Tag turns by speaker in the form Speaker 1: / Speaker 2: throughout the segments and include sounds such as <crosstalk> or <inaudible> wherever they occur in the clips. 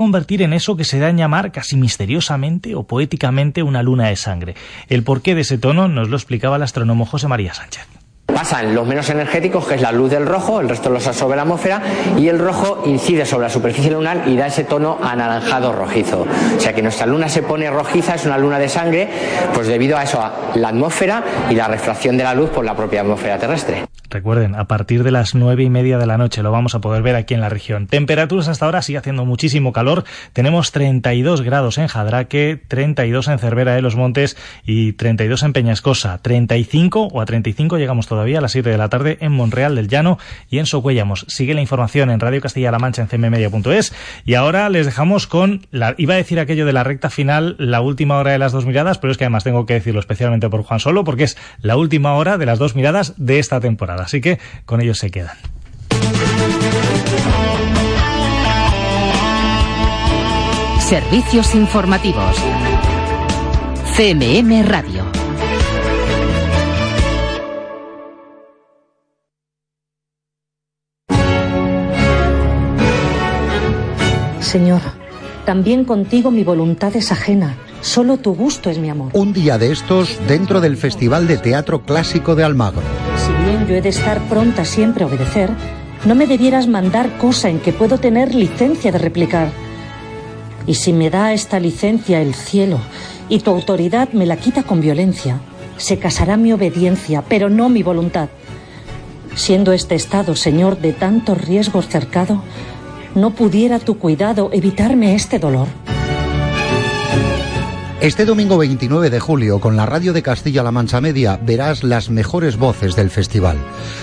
Speaker 1: convertir en eso que se da en llamar casi misteriosamente o poéticamente una luna de sangre. El porqué de ese tono nos lo explicaba el astrónomo José María Sánchez.
Speaker 2: Pasan los menos energéticos, que es la luz del rojo, el resto los sobre la atmósfera, y el rojo incide sobre la superficie lunar y da ese tono anaranjado rojizo. O sea que nuestra luna se pone rojiza, es una luna de sangre, pues debido a eso, a la atmósfera y la refracción de la luz por la propia atmósfera terrestre.
Speaker 1: Recuerden, a partir de las nueve y media de la noche lo vamos a poder ver aquí en la región. Temperaturas hasta ahora sigue haciendo muchísimo calor. Tenemos 32 grados en Jadraque, 32 en Cervera de los Montes y 32 en Peñascosa. 35 o a 35 llegamos todavía a las 7 de la tarde en Monreal del Llano y en Socuellamos. Sigue la información en Radio Castilla-La Mancha en cmmedia.es y ahora les dejamos con la, iba a decir aquello de la recta final, la última hora de las dos miradas, pero es que además tengo que decirlo especialmente por Juan Solo porque es la última hora de las dos miradas de esta temporada. Así que con ellos se quedan.
Speaker 3: Servicios informativos. CMM Radio.
Speaker 4: Señor, también contigo mi voluntad es ajena Solo tu gusto es mi amor.
Speaker 5: Un día de estos dentro del Festival de Teatro Clásico de Almagro.
Speaker 4: Si bien yo he de estar pronta siempre a obedecer, no me debieras mandar cosa en que puedo tener licencia de replicar. Y si me da esta licencia el cielo y tu autoridad me la quita con violencia, se casará mi obediencia, pero no mi voluntad. Siendo este estado, Señor, de tantos riesgos cercado, no pudiera tu cuidado evitarme este dolor.
Speaker 5: Este domingo 29 de julio, con la radio de Castilla-La Mancha Media, verás las mejores voces del festival.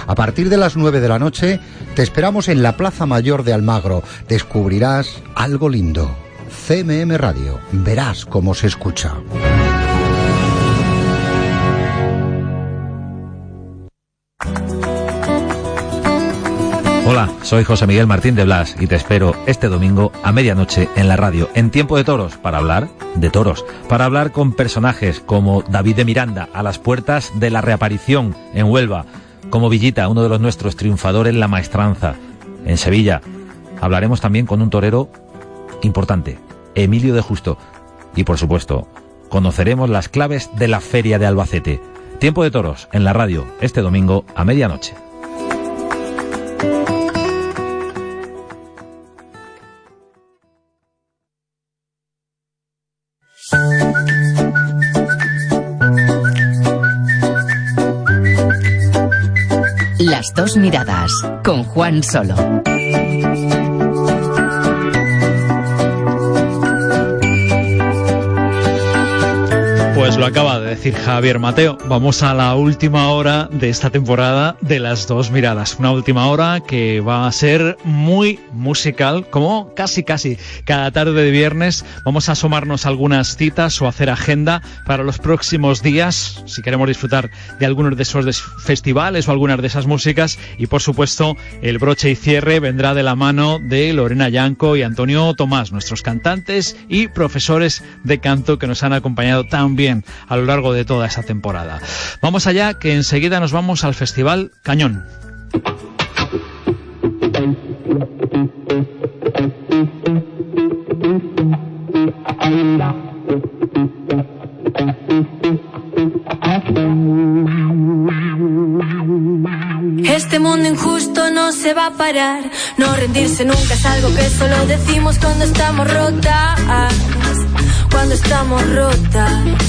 Speaker 5: A partir de las 9 de la noche, te esperamos en la Plaza Mayor de Almagro. Descubrirás algo lindo. CMM Radio, verás cómo se escucha.
Speaker 6: Hola, soy José Miguel Martín de Blas y te espero este domingo a medianoche en la radio, en Tiempo de Toros, para hablar de toros, para hablar con personajes como David de Miranda, a las puertas de la reaparición en Huelva, como Villita, uno de los nuestros triunfadores en la maestranza, en Sevilla. Hablaremos también con un torero importante, Emilio de Justo, y por supuesto, conoceremos las claves de la Feria de Albacete. Tiempo de Toros en la radio, este domingo a medianoche.
Speaker 3: Dos miradas con Juan Solo.
Speaker 7: Pues lo acaba de decir Javier Mateo. Vamos a la última hora de esta temporada de las dos miradas. Una última hora que va a ser muy musical, como casi casi cada tarde de viernes. Vamos a asomarnos algunas citas o hacer agenda para los próximos días, si queremos disfrutar de algunos de esos festivales o algunas de esas músicas. Y por supuesto, el broche y cierre vendrá de la mano de Lorena Yanco y Antonio Tomás, nuestros cantantes y profesores de canto que nos han acompañado tan bien a lo largo de toda esa temporada. Vamos allá, que enseguida nos vamos al Festival Cañón.
Speaker 8: Este mundo injusto no se va a parar. No rendirse nunca es algo que solo decimos cuando estamos rotas. Cuando estamos rotas.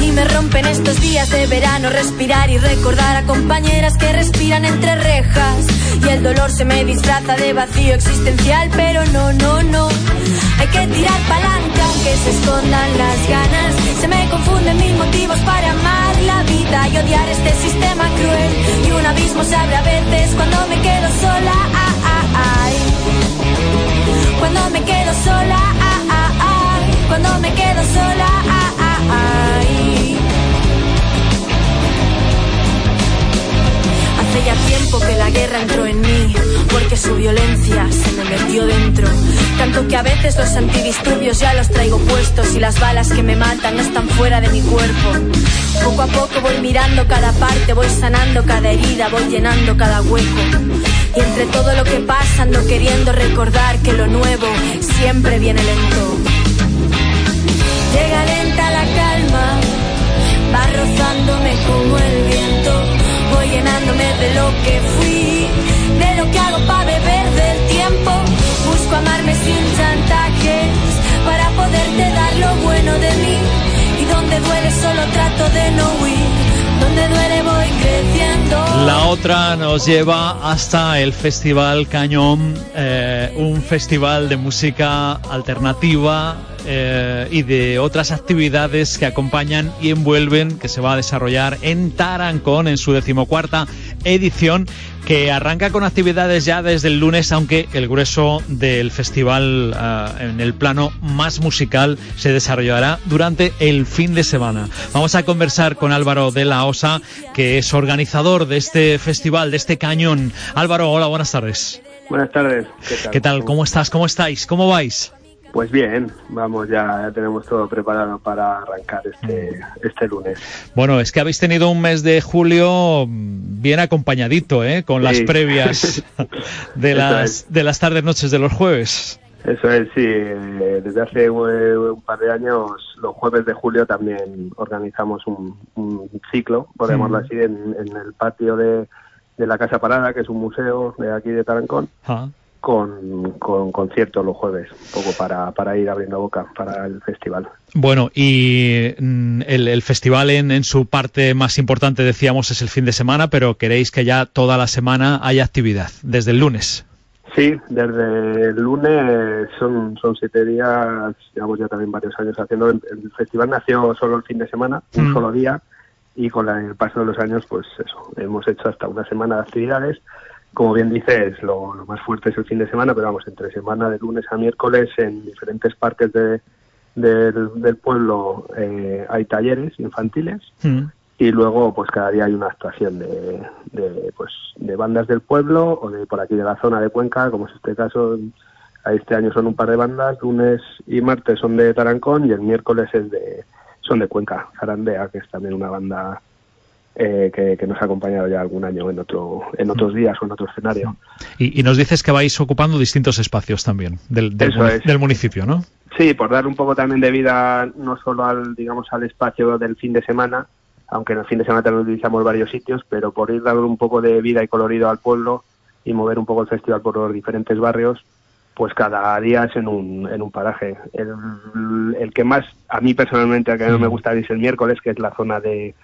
Speaker 8: Y me rompen estos días de verano respirar y recordar a compañeras que respiran entre rejas. Y el dolor se me disfraza de vacío existencial, pero no, no, no. Hay que tirar palanca aunque se escondan las ganas. Se me confunden mis motivos para amar la vida y odiar este sistema cruel. Y un abismo se abre a veces cuando me quedo sola. Cuando me quedo sola. Cuando me quedo sola. Ay. Hace ya tiempo que la guerra entró en mí, porque su violencia se me metió dentro. Tanto que a veces los antidisturbios ya los traigo puestos y las balas que me matan están fuera de mi cuerpo. Poco a poco voy mirando cada parte, voy sanando cada herida, voy llenando cada hueco. Y entre todo lo que pasa ando queriendo recordar que lo nuevo siempre viene lento. Llega lenta la calma, va rozándome como el viento, voy llenándome de lo que fui, de lo que hago para beber del tiempo, busco amarme sin chantajes para poderte dar lo bueno de mí y donde duele solo trato de no huir. Donde duele voy creciendo.
Speaker 7: La otra nos lleva hasta el Festival Cañón, eh, un festival de música alternativa eh, y de otras actividades que acompañan y envuelven, que se va a desarrollar en Tarancón en su decimocuarta edición que arranca con actividades ya desde el lunes, aunque el grueso del festival eh, en el plano más musical se desarrollará durante el fin de semana. Vamos a conversar con Álvaro de la Osa, que es organizador de este festival, de este cañón. Álvaro, hola, buenas tardes.
Speaker 9: Buenas tardes.
Speaker 7: ¿Qué tal? ¿Qué tal? ¿Cómo estás? ¿Cómo estáis? ¿Cómo vais?
Speaker 9: Pues bien, vamos ya, ya tenemos todo preparado para arrancar este, este lunes.
Speaker 7: Bueno, es que habéis tenido un mes de julio bien acompañadito, ¿eh? Con las previas <laughs> de las,
Speaker 9: es.
Speaker 7: de las tardes noches de los jueves.
Speaker 9: Eso es, sí. eh, Desde hace eh, un par de años, los jueves de julio también organizamos un, un ciclo, podemoslo
Speaker 7: Mm.
Speaker 9: así, en, en el patio de, de la Casa Parada, que es un museo de aquí de Tarancón,
Speaker 7: Ah.
Speaker 9: Con, con conciertos los jueves, un poco para, para ir abriendo boca para el festival.
Speaker 7: Bueno, y mm, el, el festival en, en su parte más importante, decíamos, es el fin de semana, pero queréis que ya toda la semana haya actividad, desde el lunes.
Speaker 9: Sí, desde el lunes son, son siete días, llevamos ya también varios años haciendo. El, el festival nació solo el fin de semana, un
Speaker 7: Mm.
Speaker 9: solo día, y con el paso de los años, pues eso, hemos hecho hasta una semana de actividades. Como bien dices, lo, lo más fuerte es el fin de semana, pero vamos, entre semana, de lunes a miércoles, en diferentes parques de, del, del pueblo eh, hay talleres infantiles
Speaker 7: Mm.
Speaker 9: y luego pues cada día hay una actuación de, de, pues de bandas del pueblo o de por aquí de la zona de Cuenca como es este caso este año son un par de bandas lunes y martes son de Tarancón y el miércoles es de son de Cuenca Jarandea que es también una banda eh, que, que nos ha acompañado ya algún año en otro en otros días o en otro escenario
Speaker 7: Y, y nos dices que vais ocupando distintos espacios también del, del,
Speaker 9: Eso
Speaker 7: muni-
Speaker 9: es.
Speaker 7: del municipio, ¿no?
Speaker 9: Sí, por dar un poco también de vida no solo al, digamos, al espacio del fin de semana, aunque en el fin de semana también utilizamos varios sitios, pero por ir dando un poco de vida y colorido al pueblo y mover un poco el festival por los diferentes barrios, pues cada día es en un, en un paraje. El, el que más, a mí personalmente, a que no me gusta es el miércoles, que es la zona de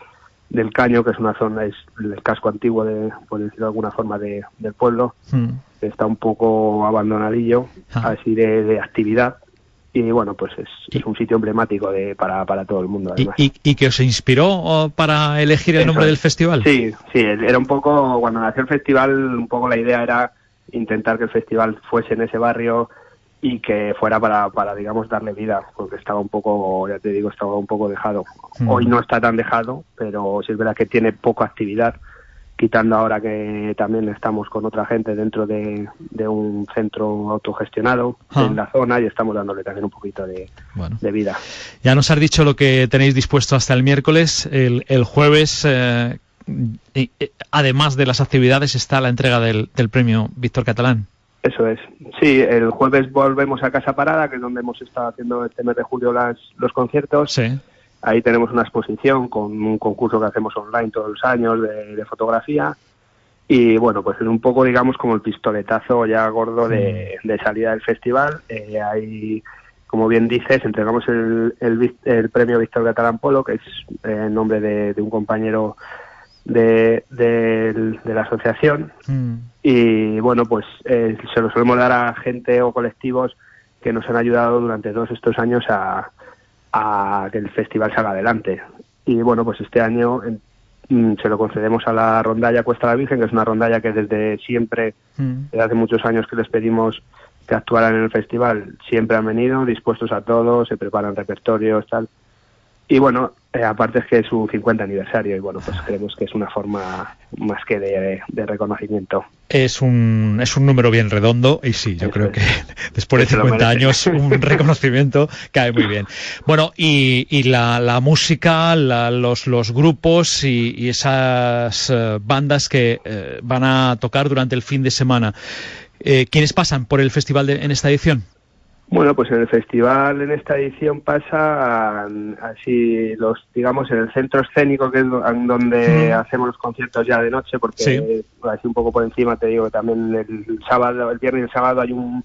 Speaker 9: del Caño, que es una zona, es el casco antiguo, de, por decirlo de alguna forma, de, del pueblo
Speaker 7: Mm.
Speaker 9: está un poco abandonadillo,
Speaker 7: Ah.
Speaker 9: así de, de actividad. Y bueno, pues es, es un sitio emblemático de, para, para todo el mundo,
Speaker 7: ¿Y,
Speaker 9: además.
Speaker 7: y, y que os inspiró oh, para elegir el
Speaker 9: Eso
Speaker 7: nombre
Speaker 9: es.
Speaker 7: del festival?
Speaker 9: Sí, sí, era un poco, cuando nació el festival, un poco la idea era intentar que el festival fuese en ese barrio y que fuera para, para digamos, darle vida, porque estaba un poco, ya te digo, estaba un poco dejado.
Speaker 7: Mm.
Speaker 9: Hoy no está tan dejado, pero sí es verdad que tiene poca actividad, quitando ahora que también estamos con otra gente dentro de, de un centro autogestionado
Speaker 7: Ah.
Speaker 9: en la zona y estamos dándole también un poquito de,
Speaker 7: Bueno.
Speaker 9: de vida.
Speaker 7: Ya nos has dicho lo que tenéis dispuesto hasta el miércoles. El, el jueves, eh, eh, además de las actividades, está la entrega del, del premio Víctor Catalán.
Speaker 9: Eso es. Sí, el jueves volvemos a Casa Parada, que es donde hemos estado haciendo este mes de julio las, los conciertos.
Speaker 7: Sí.
Speaker 9: Ahí tenemos una exposición con un concurso que hacemos online todos los años de, de fotografía. Y bueno, pues es un poco, digamos, como el pistoletazo ya gordo de, de salida del festival. Eh, ahí, como bien dices, entregamos el, el, el premio Víctor Catalán Polo, que es eh, en nombre de, de un compañero de, del- de la asociación.
Speaker 7: Mm.
Speaker 9: Y bueno, pues eh, se lo solemos dar a gente o colectivos que nos han ayudado durante todos estos años a, a que el festival salga adelante. Y bueno, pues este año en- mm, se lo concedemos a la rondalla Cuesta la Virgen, que es una rondalla que desde siempre,
Speaker 7: Mm.
Speaker 9: desde hace muchos años que les pedimos que actuaran en el festival, siempre han venido dispuestos a todo, se preparan repertorios, tal. Y bueno, eh, aparte es que es su 50 aniversario y bueno, pues creemos que es una forma más que de, reconocimiento.
Speaker 7: Es un, es un número bien redondo y sí, yo creo que <laughs> después de 50 años un <laughs> reconocimiento cae muy bien. Bueno, y, y la, la música, los, los grupos y, esas eh, bandas que eh, van a tocar durante el fin de semana, ¿quiénes pasan por el festival en esta edición?
Speaker 9: Bueno, pues en el festival en esta edición pasa así los, digamos, en el centro escénico que es donde hacemos los conciertos ya de noche, porque así un poco por encima te digo que también el sábado, el viernes y el sábado hay un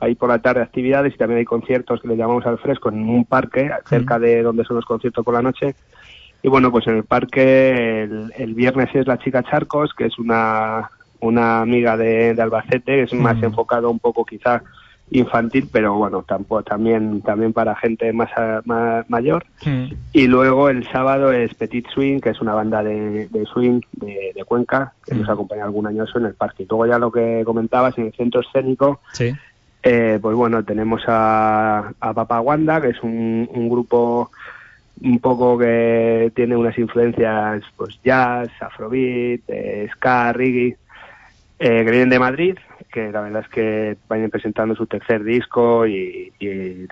Speaker 9: hay por la tarde actividades y también hay conciertos que le llamamos al fresco en un parque cerca de donde son los conciertos por la noche. Y bueno, pues en el parque el, viernes es la chica Charcos, que es una, una amiga de, Albacete, es más enfocado un poco quizá infantil, pero bueno, tampoco, también, también para gente más, más mayor. Y luego el sábado es Petit Swing, que es una banda de, swing de, Cuenca, que nos acompaña algún año eso en el parque. Y luego ya lo que comentabas en el centro escénico, eh, pues bueno, tenemos a, a Papa Wanda, que es un, un grupo un poco que tiene unas influencias pues jazz, afrobeat, eh, ska, reggae, eh, que vienen de Madrid que la verdad es que vayan presentando su tercer disco y,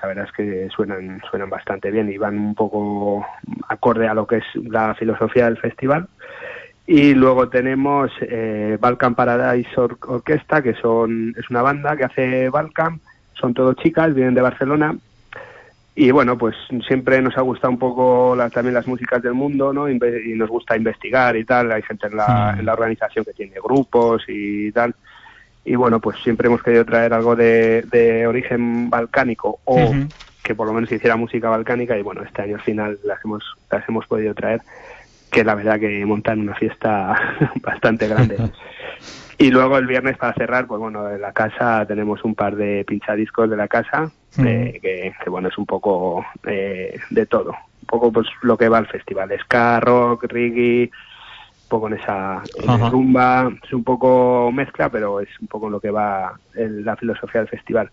Speaker 9: la verdad es que suenan, suenan bastante bien y van un poco acorde a lo que es la filosofía del festival. Y luego tenemos eh, Balkan Paradise Orquesta, que son, es una banda que hace Balkan, son todos chicas, vienen de Barcelona. Y bueno, pues siempre nos ha gustado un poco también las músicas del mundo, ¿no? Y nos gusta investigar y tal. Hay gente en la, en la organización que tiene grupos y tal y bueno, pues siempre hemos querido traer algo de, origen balcánico o que por lo menos hiciera música balcánica y bueno, este año al final las hemos, las hemos podido traer, que la verdad que montan una fiesta <laughs> bastante grande. <laughs> y luego el viernes para cerrar, pues bueno, en la casa tenemos un par de pinchadiscos de la casa, eh, que, bueno, es un poco eh, de todo, un poco pues lo que va al festival, ska, rock, reggae, poco en esa, rumba, es un poco mezcla, pero es un poco lo que va en la filosofía del festival.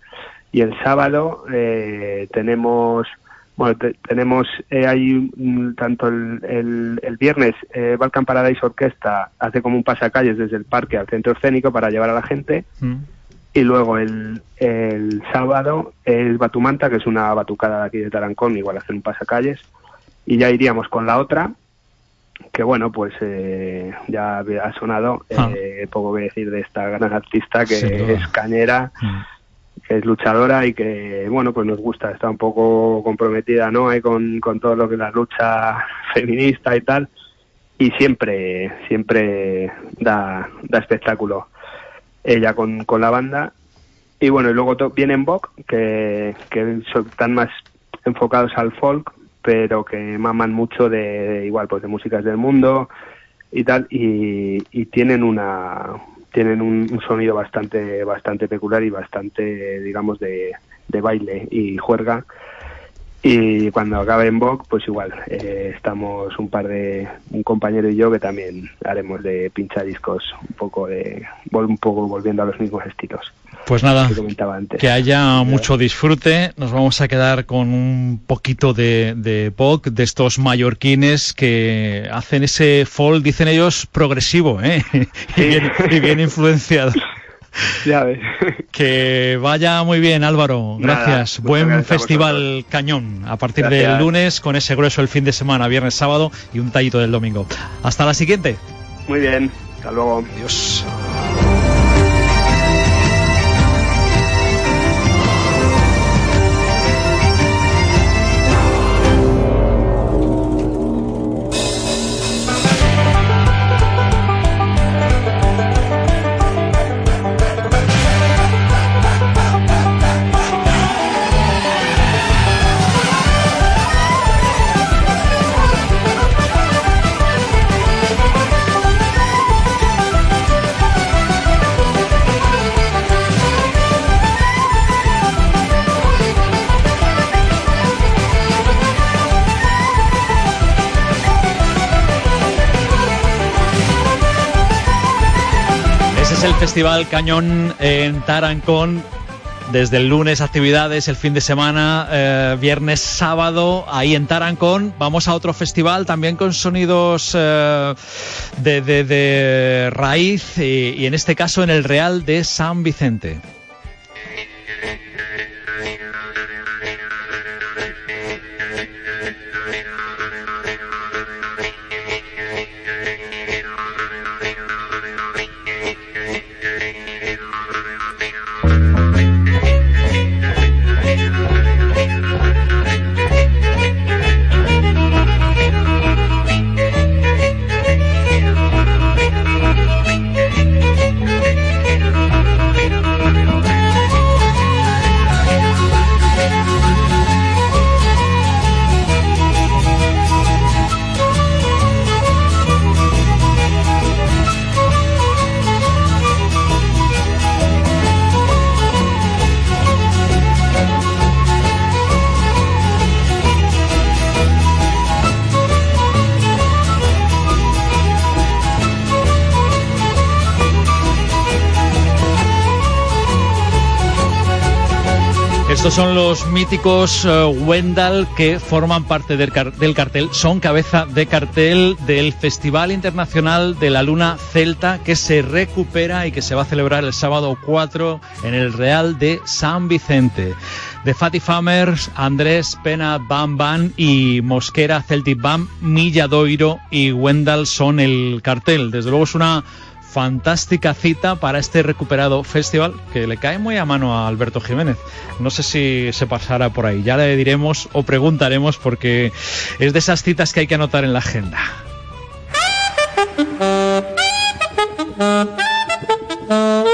Speaker 9: Y el sábado eh, tenemos, bueno, tenemos eh, hay tanto el, el, viernes eh, Balkan Paradise Orquesta hace como un pasacalles desde el parque al centro escénico para llevar a la gente. Mm. Y luego el, el sábado es Batumanta, que es una batucada de aquí de Tarancón, igual hacer un pasacalles. Y ya iríamos con la otra, que bueno, pues eh, ya ha sonado, ah. eh, poco que decir de esta gran artista que es cañera, mm. que es luchadora y que, bueno, pues nos gusta, está un poco comprometida, ¿no? con, con todo lo que es la lucha <laughs> feminista y tal, y siempre, siempre da, da espectáculo ella con, con la banda. Y bueno, y luego vienen Bok, que, que están más enfocados al folk, pero que maman mucho de, igual pues de músicas del mundo y tal y, tienen una tienen un, sonido bastante bastante peculiar y bastante digamos de, de baile y juerga y cuando acabe en Vogue, pues igual, eh, estamos un par de, un compañero y yo que también haremos de pinchadiscos un poco de, un poco volviendo a los mismos estilos.
Speaker 7: Pues nada, que, que haya mucho disfrute. Nos vamos a quedar con un poquito de, de pop, de estos mallorquines que hacen ese folk, dicen ellos, progresivo, ¿eh? <laughs> y, bien, y bien influenciado. <laughs> <laughs>
Speaker 9: Ya ves.
Speaker 7: Que vaya muy bien, Álvaro. Gracias. Buen festival Cañón. A partir del lunes, con ese grueso el fin de semana, viernes, sábado y un tallito del domingo. Hasta la siguiente.
Speaker 9: Muy bien. Hasta luego.
Speaker 7: Adiós. Festival Cañón en Tarancón Desde el lunes actividades, el fin de semana, eh, viernes, sábado, ahí en Tarancón. Vamos a otro festival también con sonidos eh, de, de, de, raíz y, y en este caso en el Real de San Vicente. Estos son los míticos uh, Wendell que forman parte del, car del, cartel, son cabeza de cartel del Festival Internacional de la Luna Celta que se recupera y que se va a celebrar el sábado 4 en el Real de San Vicente. De Fatty Famers, Andrés Pena Bam Bam y Mosquera Celtic Bam, Milladoiro y Wendell son el cartel. Desde luego es una fantástica cita para este recuperado festival que le cae muy a mano a Alberto Jiménez. No sé si se pasará por ahí, ya le diremos o preguntaremos porque es de esas citas que hay que anotar en la agenda. <laughs>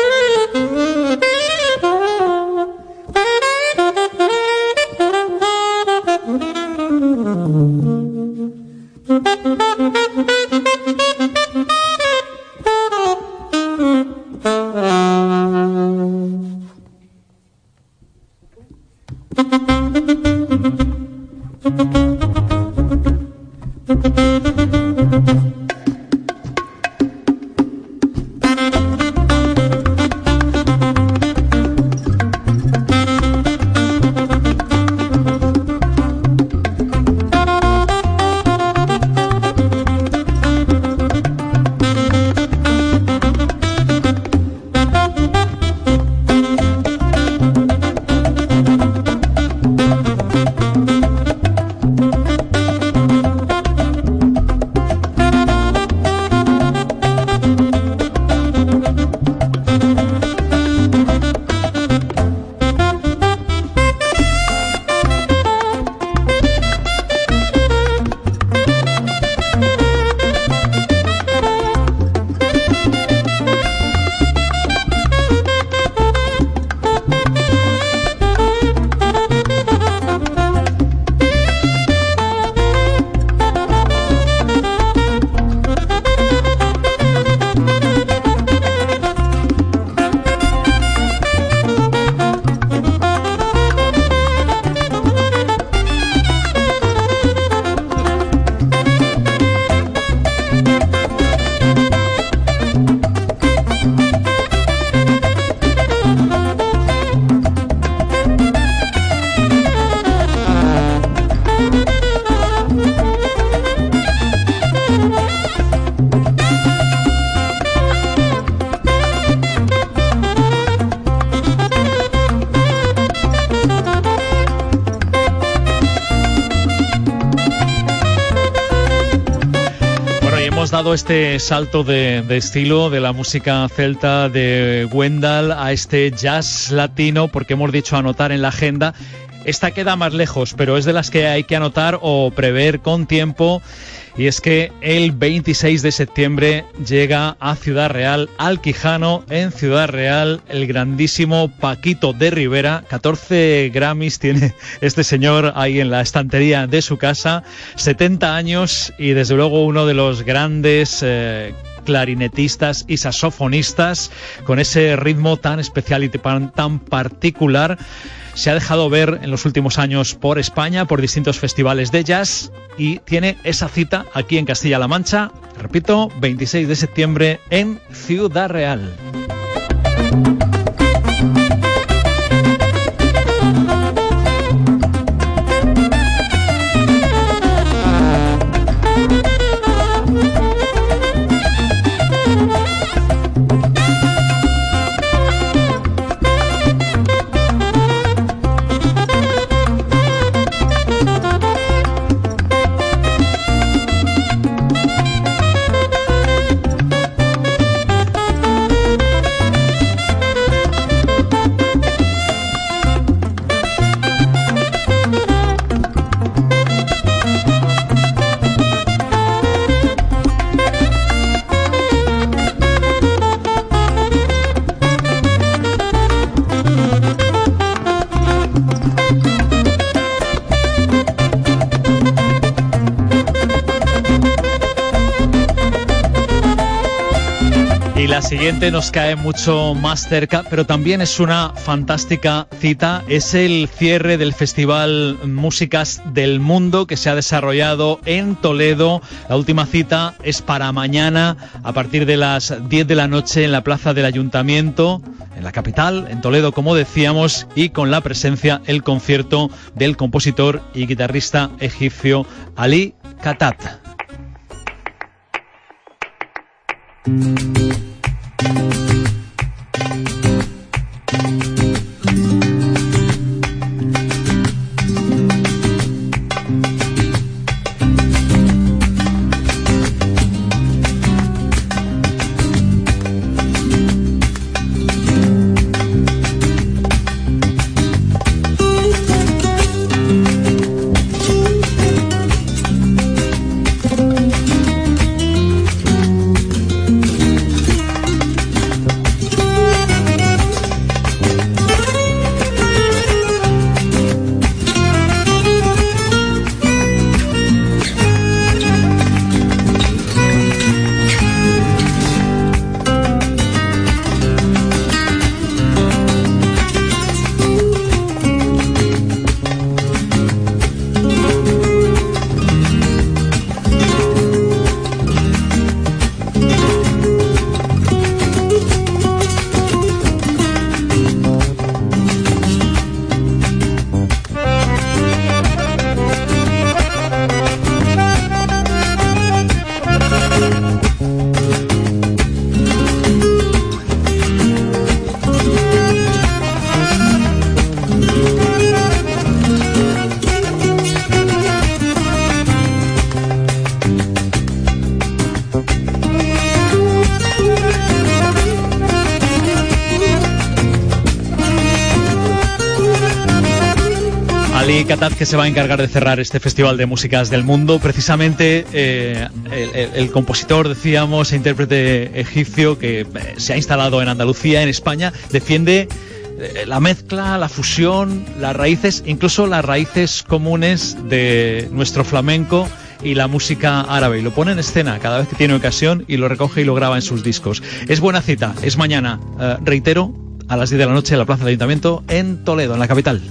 Speaker 7: este salto de, de, estilo de la música celta de Wendell a este jazz latino, porque hemos dicho anotar en la agenda. Esta queda más lejos, pero es de las que hay que anotar o prever con tiempo. Y es que el 26 de septiembre llega a Ciudad Real, al Quijano, en Ciudad Real, el grandísimo Paquito de Rivera. 14 Grammys tiene <laughs> este señor ahí en la estantería de su casa, 70 años y desde luego uno de los grandes... Eh, clarinetistas y saxofonistas con ese ritmo tan especial y tan particular se ha dejado ver en los últimos años por España, por distintos festivales de jazz y tiene esa cita aquí en Castilla-La Mancha, repito, 26 de septiembre en Ciudad Real. Nos cae mucho más cerca, pero también es una fantástica cita. Es el cierre del Festival Músicas del Mundo que se ha desarrollado en Toledo. La última cita es para mañana a partir de las 10 de la noche en la plaza del Ayuntamiento, en la capital, en Toledo, como decíamos, y con la presencia, el concierto del compositor y guitarrista egipcio Ali Katat. Thank you. Que se va a encargar de cerrar este Festival de Músicas del Mundo. Precisamente eh, el, compositor, decíamos, e intérprete egipcio que eh, se ha instalado en Andalucía, en España, defiende eh, la mezcla, la fusión, las raíces, incluso las raíces comunes de nuestro flamenco y la música árabe. Y lo pone en escena cada vez que tiene ocasión y lo recoge y lo graba en sus discos. Es buena cita, es mañana, reitero, a las 10 de la noche en la Plaza del Ayuntamiento en Toledo, en la capital.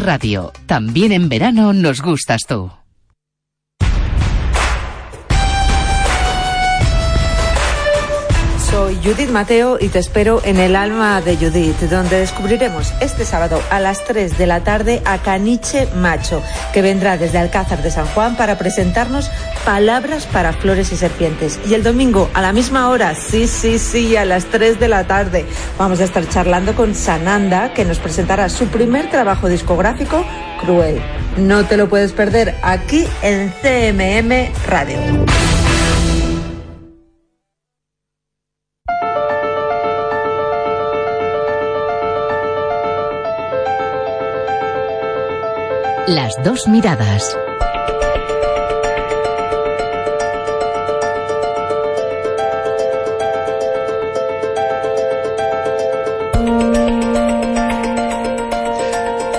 Speaker 3: Radio. También en verano nos gustas tú.
Speaker 10: Judith Mateo y te espero en el alma de Judith, donde descubriremos este sábado a las 3 de la tarde a Caniche Macho, que vendrá desde Alcázar de San Juan para presentarnos palabras para flores y serpientes. Y el domingo a la misma hora, sí, sí, sí, a las 3 de la tarde, vamos a estar charlando con Sananda, que nos presentará su primer trabajo discográfico, Cruel. No te lo puedes perder aquí en CMM Radio.
Speaker 3: Las dos miradas.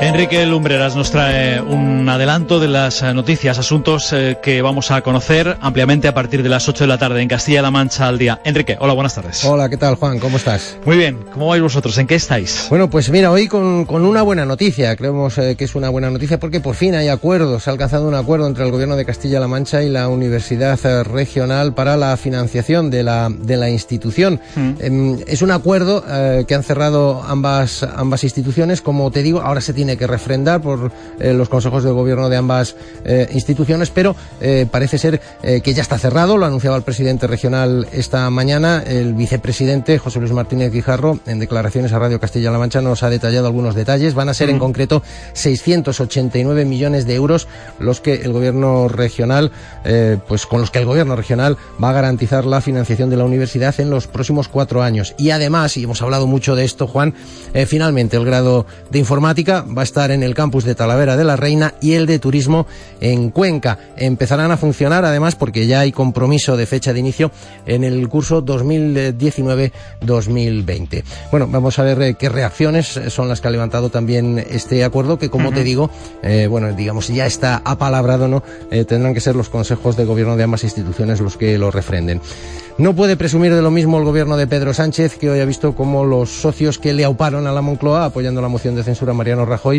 Speaker 7: Enrique Lumbreras nos trae un adelanto de las eh, noticias, asuntos eh, que vamos a conocer ampliamente a partir de las 8 de la tarde en Castilla-La Mancha al día. Enrique, hola, buenas tardes.
Speaker 11: Hola, ¿qué tal, Juan? ¿Cómo estás?
Speaker 7: Muy bien, ¿cómo vais vosotros? ¿En qué estáis?
Speaker 11: Bueno, pues mira, hoy con, con una buena noticia, creemos eh, que es una buena noticia porque por fin hay acuerdos, se ha alcanzado un acuerdo entre el Gobierno de Castilla-La Mancha y la Universidad Regional para la financiación de la, de la institución.
Speaker 7: Mm.
Speaker 11: Em, es un acuerdo que han cerrado ambas, ambas instituciones, como te digo, ahora se tiene que refrendar por eh, los consejos de gobierno de ambas eh, instituciones, pero eh, parece ser que ya está cerrado, lo anunciaba el presidente regional esta mañana, el vicepresidente José Luis Martínez Guijarro, en declaraciones a Radio Castilla-La Mancha, nos ha detallado algunos detalles. Van a ser en concreto 689 millones de euros los que el gobierno regional, pues con los que el gobierno regional va a garantizar la financiación de la universidad en los próximos cuatro años. Y además, y hemos hablado mucho de esto, Juan, finalmente el grado de informática va a estar en el campus de Talavera de la Reina y el de turismo en Cuenca. Empezarán a funcionar además porque ya hay compromiso de fecha de inicio en el curso 2019-2020. Bueno, vamos a ver eh, qué reacciones eh, son las que ha levantado también este acuerdo que, como te digo, eh, bueno, digamos, ya está apalabrado, ¿no? Eh, tendrán que ser los consejos de gobierno de ambas instituciones los que lo refrenden. No puede presumir de lo mismo el gobierno de Pedro Sánchez, que hoy ha visto cómo los socios que le auparon a la Moncloa apoyando la moción de censura a Mariano Rajoy,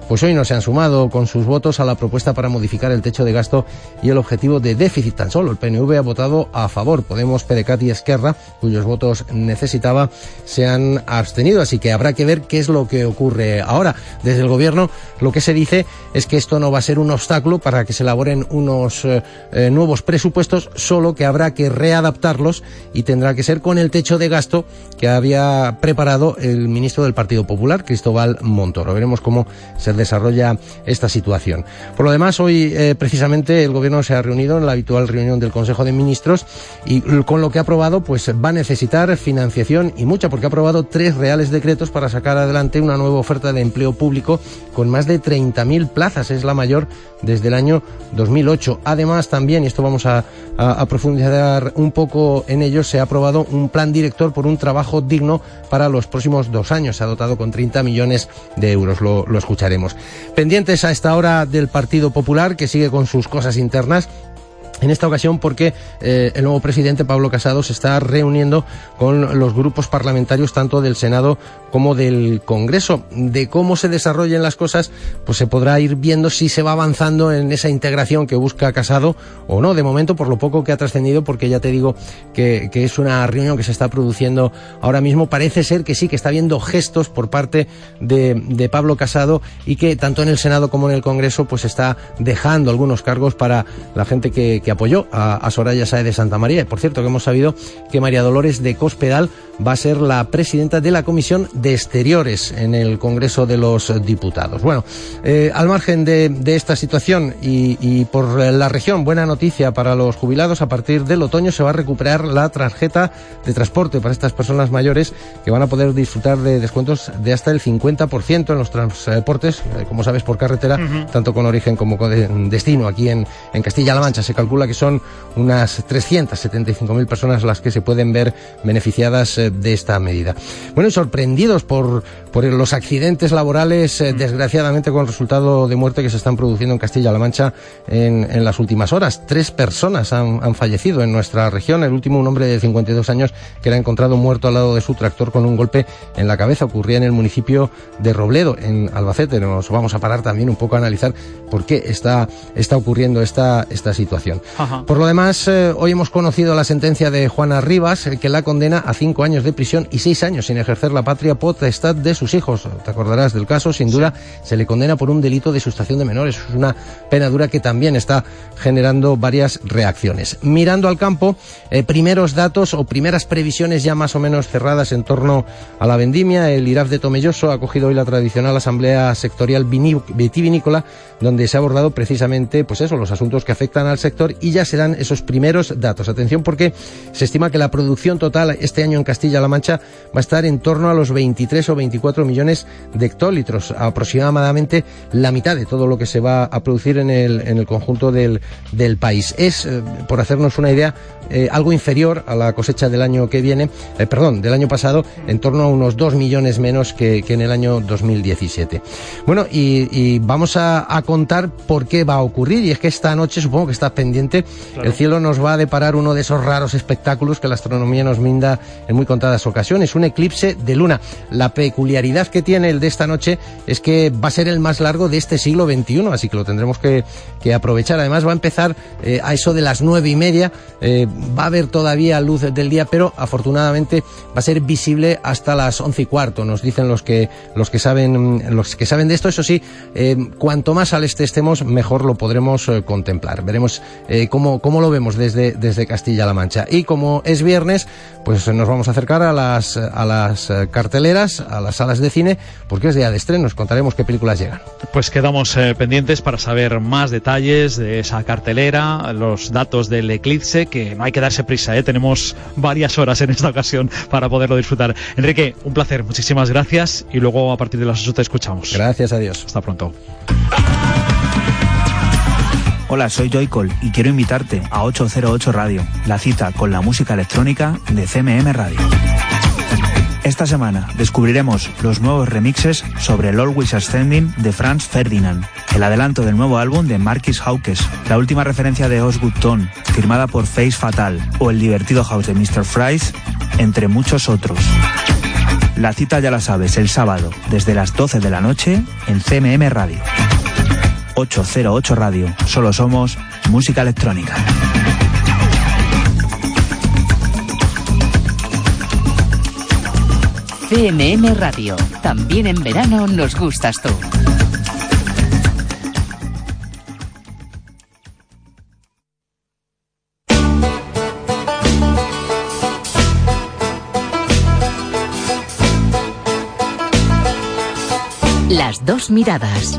Speaker 11: pues hoy no se han sumado con sus votos a la propuesta para modificar el techo de gasto y el objetivo de déficit. Tan solo el PNV ha votado a favor. Podemos, PDeCAT y Esquerra, cuyos votos necesitaba, se han abstenido. Así que habrá que ver qué es lo que ocurre ahora. Desde el gobierno lo que se dice es que esto no va a ser un obstáculo para que se elaboren unos eh, eh, nuevos presupuestos, solo que habrá que readaptarlos y tendrá que ser con el techo de gasto que había preparado el ministro del Partido Popular, Cristóbal Montoro. Veremos cómo se desarrolla esta situación. Por lo demás, hoy eh, precisamente el gobierno se ha reunido en la habitual reunión del Consejo de Ministros y con lo que ha aprobado, pues va a necesitar financiación y mucha, porque ha aprobado tres reales decretos para sacar adelante una nueva oferta de empleo público con más de 30.000 plazas. Es la mayor desde el año 2008. Además, también, y esto vamos a, profundizar un poco en ello, se ha aprobado un plan director por un trabajo digno para los próximos dos años. Se ha dotado con 30 millones de euros. Lo escucharemos. Pendientes a esta hora del Partido Popular, que sigue con sus cosas internas. En esta ocasión porque eh, el nuevo presidente Pablo Casado se está reuniendo con los grupos parlamentarios tanto del Senado como del Congreso. De cómo se desarrollen las cosas, pues se podrá ir viendo si se va avanzando en esa integración que busca Casado o no. De momento, por lo poco que ha trascendido, porque ya te digo que, es una reunión que se está produciendo ahora mismo, parece ser que sí, que está habiendo gestos por parte de, de Pablo Casado y que tanto en el Senado como en el Congreso pues está dejando algunos cargos para la gente que, que apoyó a, a, Soraya Saez de Santa María. Y por cierto, que hemos sabido que María Dolores de Cospedal va a ser la presidenta de la Comisión de Exteriores en el Congreso de los Diputados. Bueno, eh, al margen de, de esta situación y, y, por la región, buena noticia para los jubilados, a partir del otoño se va a recuperar la tarjeta de transporte para estas personas mayores que van a poder disfrutar de descuentos de hasta el 50% en los transportes, eh, como sabes, por carretera, uh -huh. tanto con origen como con destino aquí en, en Castilla-La Mancha. Se calcula calcula que son unas 375.000 personas las que se pueden ver beneficiadas eh, de esta medida. Bueno, y sorprendidos por, por los accidentes laborales, eh, desgraciadamente con resultado de muerte que se están produciendo en Castilla-La Mancha en, en, las últimas horas. Tres personas han, han, fallecido en nuestra región. El último, un hombre de 52 años que era encontrado muerto al lado de su tractor con un golpe en la cabeza. Ocurría en el municipio de Robledo, en Albacete. Nos vamos a parar también un poco a analizar por qué está, está ocurriendo esta, esta situación. Por lo demás, eh, hoy hemos conocido la sentencia de Juana Rivas, que la condena a cinco años de prisión y seis años sin ejercer la patria potestad de sus hijos. Te acordarás del caso, sin duda se le condena por un delito de sustracción de menores. Es una pena dura que también está generando varias reacciones. Mirando al campo, eh, primeros datos o primeras previsiones ya más o menos cerradas en torno a la vendimia. El IRAF de Tomelloso ha acogido hoy la tradicional asamblea sectorial vitivinícola, donde se ha abordado precisamente, pues eso, los asuntos que afectan al sector y ya se dan esos primeros datos. Atención porque se estima que la producción total este año en Castilla-La Mancha va a estar en torno a los 23 o 24 millones de hectolitros, aproximadamente la mitad de todo lo que se va a producir en el, en el conjunto del, del país. Es, eh, por hacernos una idea, eh, algo inferior a la cosecha del año que viene, eh, perdón, del año pasado, en torno a unos 2 millones menos que, que en el año 2017. Bueno, y, y vamos a, a, contar por qué va a ocurrir, y es que esta noche, supongo que está pendiente, claro. el cielo nos va a deparar uno de esos raros espectáculos que la astronomía nos brinda en muy contadas ocasiones, un eclipse de luna. La peculiaridad que tiene el de esta noche es que va a ser el más largo de este siglo XXI, así que lo tendremos que, que aprovechar. Además va a empezar eh, a eso de las nueve y media, eh, va a haber todavía luz del día, pero afortunadamente va a ser visible hasta las once y cuarto, nos dicen los que, los que, saben, los que saben de esto. Eso sí, eh, cuanto más al este estemos, mejor lo podremos eh, contemplar. Veremos eh, cómo, cómo, lo vemos desde, desde Castilla-La Mancha. Y como es viernes, pues nos vamos a acercar a las, a las carteleras, a las salas de cine, porque es día de estrenos. Contaremos qué películas llegan.
Speaker 7: Pues quedamos pendientes para saber más detalles de esa cartelera, los datos del eclipse, que no hay que darse prisa, ¿eh? tenemos varias horas en esta ocasión para poderlo disfrutar. Enrique, un placer, muchísimas gracias y luego a partir de las 8 te escuchamos.
Speaker 11: Gracias a Dios.
Speaker 7: Hasta pronto.
Speaker 12: Hola, soy Joycol y quiero invitarte a 808 Radio, la cita con la música electrónica de CMM Radio. Esta semana descubriremos los nuevos remixes sobre el Always Ascending de Franz Ferdinand, el adelanto del nuevo álbum de Marquis Hawkes, la última referencia de Osgood Tone, firmada por Face Fatal, o el divertido house de Mr. Fries, entre muchos otros. La cita ya la sabes, el sábado, desde las 12 de la noche, en CMM Radio. 808 Radio, solo somos música electrónica.
Speaker 3: CMM Radio. También en verano nos gustas tú. Las dos miradas.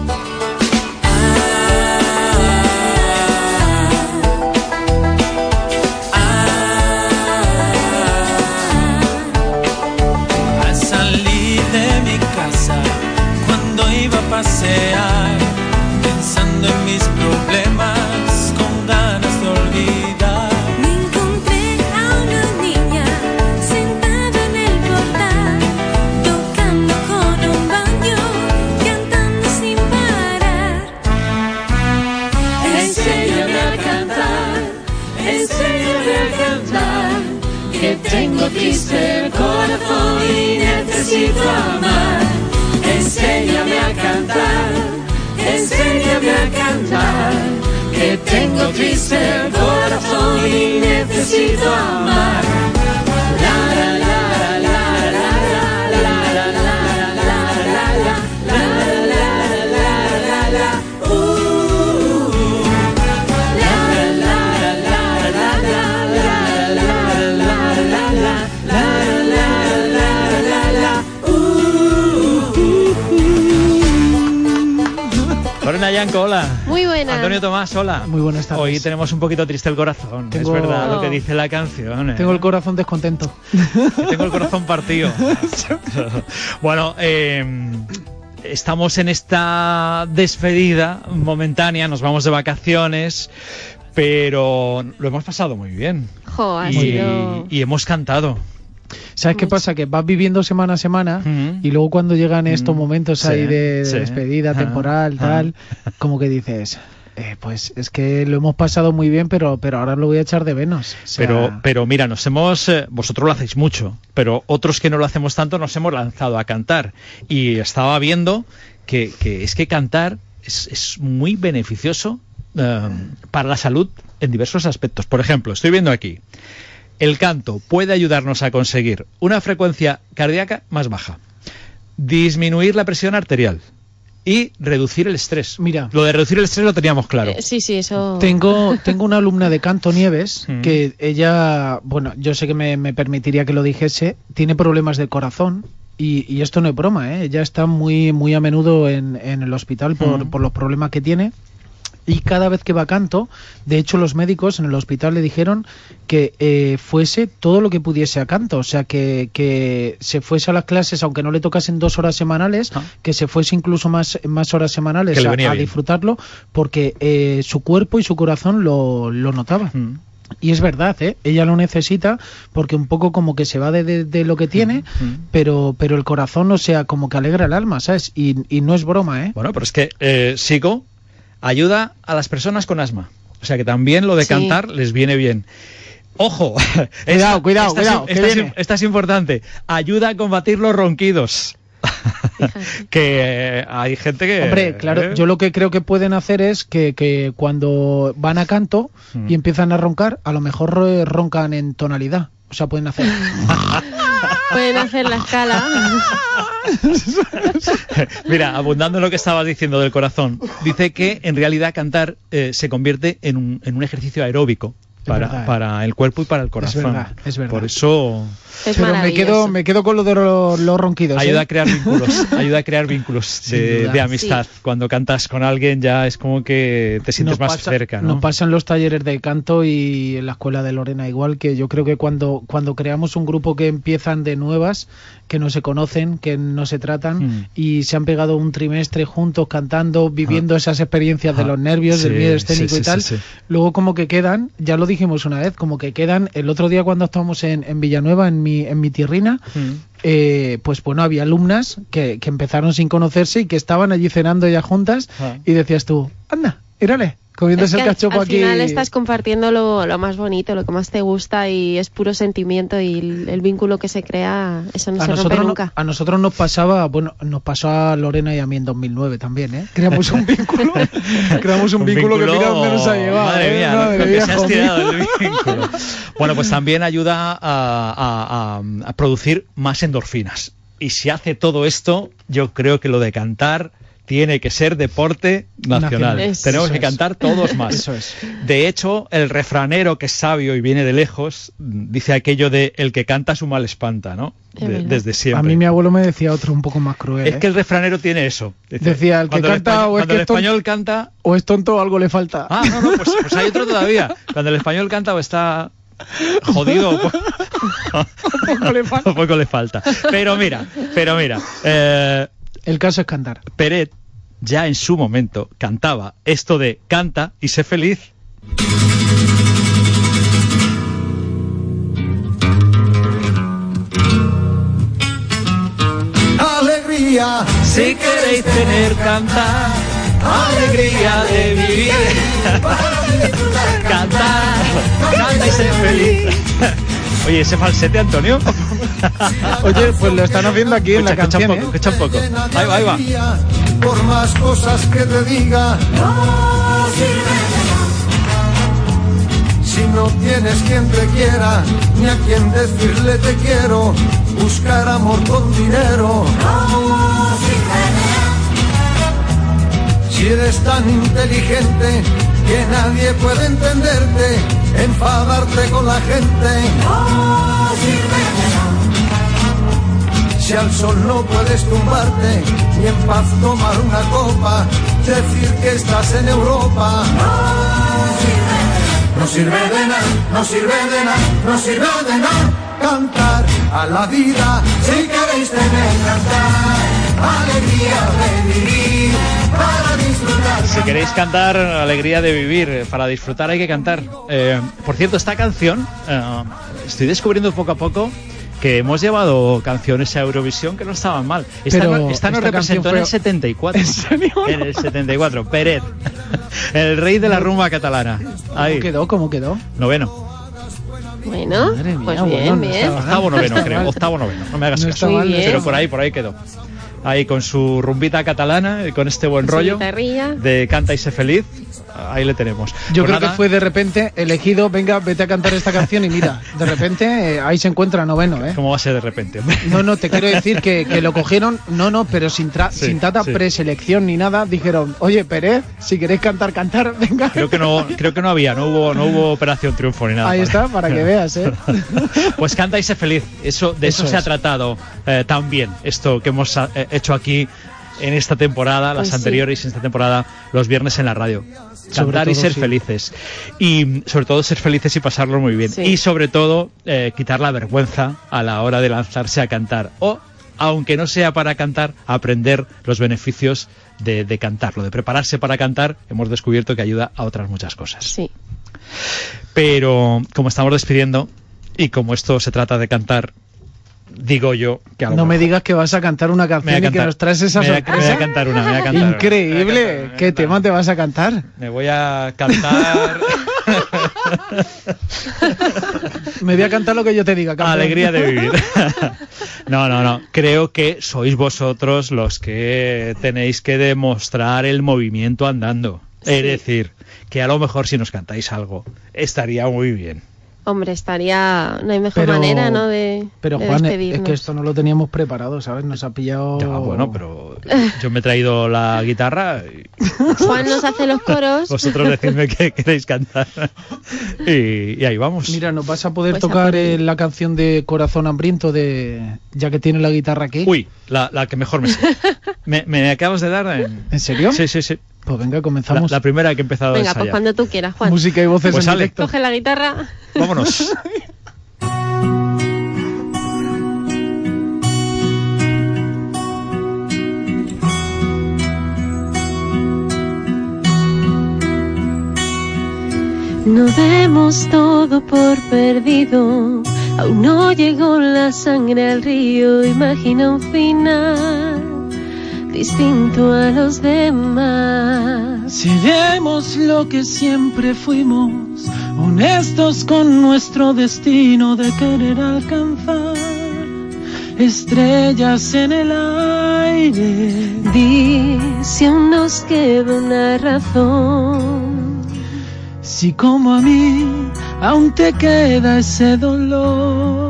Speaker 7: Antonio Tomás, hola.
Speaker 13: Muy buenas tardes.
Speaker 7: Hoy tenemos un poquito triste el corazón.
Speaker 13: Tengo-
Speaker 7: Es verdad lo que dice la canción. ¿eh?
Speaker 13: Tengo el corazón descontento.
Speaker 7: Tengo el corazón partido. <laughs> bueno, eh, estamos en esta despedida momentánea, nos vamos de vacaciones. pero lo hemos pasado muy bien.
Speaker 14: Jo, ha
Speaker 7: y,
Speaker 14: sido-
Speaker 7: y hemos cantado.
Speaker 13: ¿Sabes qué pasa? Que vas viviendo semana a semana y luego cuando llegan estos momentos
Speaker 7: Sí,
Speaker 13: ahí de, de
Speaker 7: sí.
Speaker 13: despedida temporal, tal, como que dices, eh, pues es que lo hemos pasado muy bien, pero, pero ahora lo voy a echar de menos.
Speaker 7: Pero, pero mira, nos hemos, eh, vosotros lo hacéis mucho, pero otros que no lo hacemos tanto nos hemos lanzado a cantar. Y estaba viendo que, que es que cantar es, es muy beneficioso eh, para la salud en diversos aspectos. Por ejemplo, estoy viendo aquí, el canto puede ayudarnos a conseguir una frecuencia cardíaca más baja, disminuir la presión arterial y reducir el estrés.
Speaker 13: Mira,
Speaker 7: lo de reducir el estrés lo teníamos claro.
Speaker 14: Eh, sí, sí, eso.
Speaker 13: Tengo, tengo una alumna de canto Nieves
Speaker 7: Mm.
Speaker 13: que ella, bueno, yo sé que me, me permitiría que lo dijese, tiene problemas de corazón y, y esto no es broma, ¿eh? ella está muy, muy a menudo en, en el hospital por,
Speaker 7: Mm.
Speaker 13: por los problemas que tiene. Y cada vez que va a canto, de hecho los médicos en el hospital le dijeron que eh, fuese todo lo que pudiese a canto, o sea, que, que se fuese a las clases, aunque no le tocasen dos horas semanales, que se fuese incluso más, más horas semanales a, disfrutarlo, porque eh, su cuerpo y su corazón lo, lo notaba.
Speaker 7: Mm.
Speaker 13: Y es verdad, ¿eh? ella lo necesita porque un poco como que se va de, de- de lo que tiene, pero, pero el corazón, o sea, como que alegra el alma, ¿sabes? Y, y no es broma, ¿eh?
Speaker 7: Bueno, pero es que eh, Sigo ayuda a las personas con asma. O sea que también lo de
Speaker 13: Sí.
Speaker 7: cantar les viene bien. Ojo, <laughs>
Speaker 13: Cuidado, cuidado,
Speaker 7: esta,
Speaker 13: cuidado,
Speaker 7: esta esta es importante. Ayuda a combatir los ronquidos. <laughs> que eh, hay gente que.
Speaker 13: Hombre, claro,
Speaker 7: eh,
Speaker 13: yo lo que creo que pueden hacer es que, que cuando van a canto
Speaker 7: Mm.
Speaker 13: y empiezan a roncar, a lo mejor eh, roncan en tonalidad. O sea, pueden hacer... <laughs>
Speaker 14: Pueden hacer la escala. <laughs>
Speaker 7: Mira, abundando en lo que estabas diciendo del corazón, dice que en realidad cantar eh, se convierte en un, en un ejercicio aeróbico para,
Speaker 13: verdad, ¿eh?
Speaker 7: para el cuerpo y para el corazón.
Speaker 13: verdad, es verdad.
Speaker 7: Por eso
Speaker 13: Pero me quedo, me quedo con lo de los, los ronquidos.
Speaker 7: ayuda
Speaker 13: ¿eh?
Speaker 7: a crear vínculos, <laughs> ayuda a crear vínculos de, de amistad. Cuando cantas con alguien ya es como que te sientes
Speaker 13: Nos
Speaker 7: más
Speaker 13: pasa-
Speaker 7: cerca, ¿no?
Speaker 13: Nos pasan los talleres de canto y en la escuela de Lorena igual, que yo creo que cuando, cuando creamos un grupo que empiezan de nuevas, que no se conocen, que no se tratan
Speaker 7: Mm.
Speaker 13: y se han pegado un trimestre juntos cantando, viviendo esas experiencias de
Speaker 7: Ah,
Speaker 13: los nervios, del miedo escénico
Speaker 7: sí,
Speaker 13: y tal, luego como que quedan, ya lo dijimos una vez, como que quedan, el otro día cuando estábamos en, en Villanueva, en mi, en mi tierrina,
Speaker 7: Mm.
Speaker 13: eh, pues bueno, había alumnas que, que empezaron sin conocerse y que estaban allí cenando ya juntas
Speaker 7: Ah.
Speaker 13: y decías tú, anda,
Speaker 14: Es
Speaker 13: comiéndose
Speaker 14: que
Speaker 13: el
Speaker 14: al,
Speaker 13: cachopo
Speaker 14: al
Speaker 13: aquí.
Speaker 14: final estás compartiendo lo, lo más bonito, lo que más te gusta y es puro sentimiento y el, el vínculo que se crea, eso no
Speaker 13: a
Speaker 14: se rompe
Speaker 13: no-
Speaker 14: nunca.
Speaker 13: a nosotros nos pasaba, bueno, nos pasó a Lorena y a mí en 2009 también, ¿eh? Creamos un <laughs> vínculo, creamos un, vínculo, que mira dónde nos ha llevado.
Speaker 7: Madre
Speaker 13: ¿eh?
Speaker 7: mía, que
Speaker 13: mía,
Speaker 7: se has tirado del <laughs> vínculo. Bueno, pues también ayuda a, a- a- a producir más endorfinas. Y si hace todo esto, yo creo que lo de cantar tiene que ser deporte nacional.
Speaker 13: Eso
Speaker 7: Tenemos que
Speaker 13: es.
Speaker 7: cantar todos más.
Speaker 13: Eso es.
Speaker 7: De hecho, el refranero que es sabio y viene de lejos dice aquello de el que canta su mal espanta, ¿no? De- desde siempre.
Speaker 13: A mí mi abuelo me decía otro un poco más cruel.
Speaker 7: Es
Speaker 13: ¿eh?
Speaker 7: que el refranero tiene eso. Dice,
Speaker 13: Decía, el que canta
Speaker 7: español,
Speaker 13: o es
Speaker 7: cuando
Speaker 13: que
Speaker 7: el
Speaker 13: es tonto-
Speaker 7: español canta
Speaker 13: o es tonto o algo le falta.
Speaker 7: Ah, no, no, pues, pues hay otro todavía. Cuando el español canta o está jodido, <laughs> po- <laughs> poco le falta. Pero mira, pero mira. eh,
Speaker 13: el caso es cantar.
Speaker 7: Peret ya en su momento cantaba esto de canta y sé feliz.
Speaker 15: Alegría,
Speaker 7: si queréis tener cantar, alegría de vivir. <laughs> Cantar, canta y ser feliz. <laughs> Oye, ese falsete, Antonio. <laughs>
Speaker 13: Oye, pues lo están haciendo aquí en la
Speaker 7: escucha
Speaker 13: canción.
Speaker 7: un poco,
Speaker 13: ¿eh?
Speaker 7: escucha un poco. Ahí va, ahí va.
Speaker 15: por más cosas que te diga. No sirve Si no tienes quien te quiera, ni a quien decirle te quiero, buscar amor con dinero. No Si eres tan inteligente que nadie puede entenderte, enfadarte con la gente. No si al sol no puedes tumbarte ni en paz tomar una copa, decir que estás en Europa. No sirve de nada, no sirve de nada, no sirve de nada cantar a la vida si queréis tener cantar. Alegría de vivir, para disfrutar.
Speaker 7: Si queréis cantar Alegría de Vivir, para disfrutar hay que cantar. Eh, por cierto, esta canción, eh, estoy descubriendo poco a poco que hemos llevado canciones a Eurovisión que no estaban mal. Esta,
Speaker 13: Pero
Speaker 7: no- esta nos
Speaker 13: esta
Speaker 7: representó
Speaker 13: canción
Speaker 7: en el
Speaker 13: fue-
Speaker 7: 74. En el 74. Pérez, <laughs> el rey de la rumba catalana. Ahí,
Speaker 13: ¿Cómo quedó? ¿Cómo quedó?
Speaker 7: noveno.
Speaker 14: Bueno,
Speaker 13: mía,
Speaker 14: pues
Speaker 13: bueno,
Speaker 14: bien,
Speaker 13: no
Speaker 14: bien.
Speaker 7: Octavo noveno, creo. Octavo noveno. No me hagas
Speaker 13: No
Speaker 7: caso. Pero por ahí, por ahí quedó. Ahí con su rumbita catalana y con este buen rollo de canta y sé feliz. Ahí le tenemos.
Speaker 13: Yo
Speaker 7: Pues
Speaker 13: creo
Speaker 7: nada,
Speaker 13: que fue de repente elegido, venga, vete a cantar esta canción y mira, de repente eh, ahí se encuentra noveno, ¿eh?
Speaker 7: ¿Cómo va a ser de repente?
Speaker 13: No, no, te quiero decir que, que lo cogieron, no, no, pero sin, tra-
Speaker 7: Sí,
Speaker 13: sin tata
Speaker 7: sí.
Speaker 13: preselección ni nada, dijeron, oye, Pérez, si queréis cantar, cantar, <laughs> venga.
Speaker 7: Creo que no, creo que no había, no hubo, no hubo operación triunfo ni nada.
Speaker 13: Ahí está, para que veas, ¿eh? <laughs>
Speaker 7: Pues canta y sé feliz. Eso, de eso,
Speaker 13: Eso
Speaker 7: se ha tratado eh, tan bien, esto que hemos eh, hecho aquí en esta temporada, las
Speaker 14: Pues sí.
Speaker 7: anteriores en esta temporada, los viernes en la radio. Cantar y ser
Speaker 13: sí.
Speaker 7: felices. Y sobre todo ser felices y pasarlo muy bien.
Speaker 14: Sí.
Speaker 7: Y sobre todo eh, quitar la vergüenza a la hora de lanzarse a cantar. O, aunque no sea para cantar, aprender los beneficios de, de cantarlo, de prepararse para cantar. Hemos descubierto que ayuda a otras muchas cosas.
Speaker 14: Sí.
Speaker 7: Pero como estamos despidiendo y como esto se trata de cantar, digo yo que a lo
Speaker 13: No me digas que vas a cantar una canción y que nos traes esa
Speaker 7: Me voy a- me voy a
Speaker 13: sorpresa.
Speaker 7: cantar una, me voy a cantar una.
Speaker 13: Increíble.
Speaker 7: Me voy a cantar, me voy a
Speaker 13: ¿Qué
Speaker 7: cantar.
Speaker 13: tema te vas a cantar?
Speaker 7: Me voy a cantar <laughs>
Speaker 13: Me voy a cantar lo que yo te diga, campeón.
Speaker 7: Alegría de vivir. <laughs> No, no, no. Creo que sois vosotros los que tenéis que demostrar el movimiento andando. Es decir, que a lo mejor si nos cantáis algo, estaría muy bien.
Speaker 14: Hombre, estaría. No hay mejor
Speaker 13: Pero-
Speaker 14: manera, ¿no? De,
Speaker 13: Pero
Speaker 14: de
Speaker 13: Juan, es que esto no lo teníamos preparado, ¿sabes? Nos ha pillado...
Speaker 7: Ya, bueno, pero yo me he traído la guitarra y <laughs>
Speaker 14: Juan nos hace los coros.
Speaker 7: vosotros decidme qué queréis cantar. Y, y ahí vamos.
Speaker 13: Mira, nos vas a poder
Speaker 14: Pues
Speaker 13: tocar eh, la canción de Corazón Hambriento de ya que tiene la guitarra aquí.
Speaker 7: Uy, la, la que mejor me sé. <laughs> Me, me acabas de dar en...
Speaker 13: ¿En serio?
Speaker 7: Sí, sí, sí.
Speaker 13: Pues venga, comenzamos.
Speaker 7: la primera que he empezado a
Speaker 14: Venga, pues cuando tú quieras, Juan.
Speaker 13: Música y voces
Speaker 7: Pues
Speaker 13: en
Speaker 7: sale.
Speaker 13: directo.
Speaker 14: Coge la guitarra.
Speaker 7: Vámonos.
Speaker 14: No demos todo por perdido, aún no llegó la sangre al río, imagina un final distinto a los demás.
Speaker 13: Seremos lo que siempre fuimos, honestos con nuestro destino de querer alcanzar estrellas en el aire.
Speaker 14: Di si aún nos queda una razón.
Speaker 13: Si como a mí aún te queda ese dolor.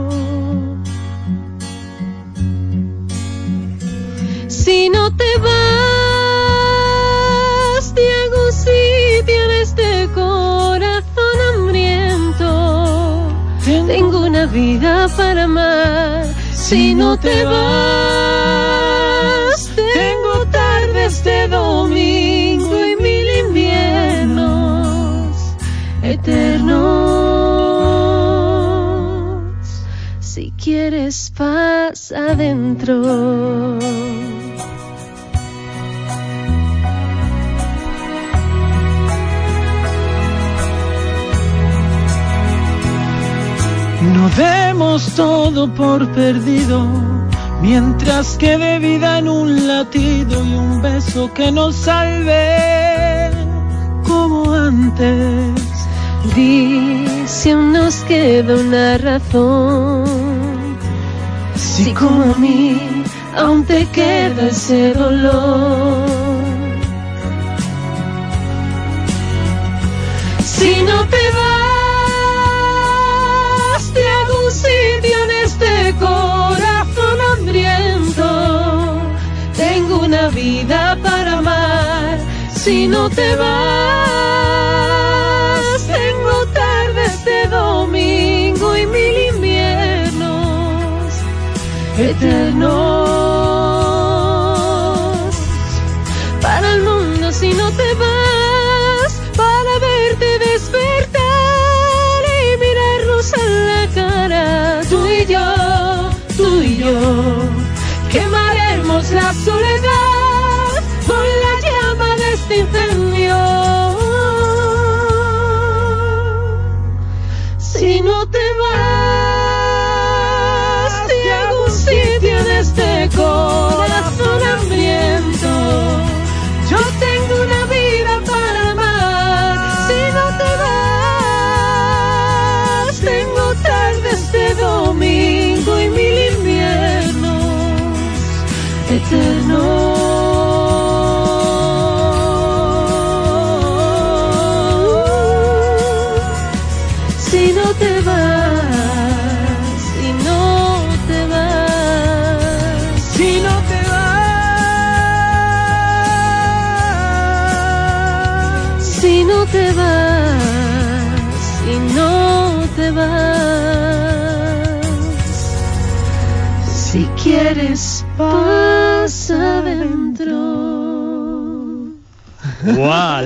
Speaker 14: Si no te vas, tengo tardes de domingo y mil inviernos eternos. Si quieres, pasa adentro.
Speaker 13: Todo por perdido, mientras quede vida en un latido y un beso que nos salve como antes.
Speaker 14: Di si aún nos queda una razón. Si como a mí aún te queda ese dolor. Si no te vida para amar. Si no te vas, tengo tardes de domingo y mil inviernos eternos This is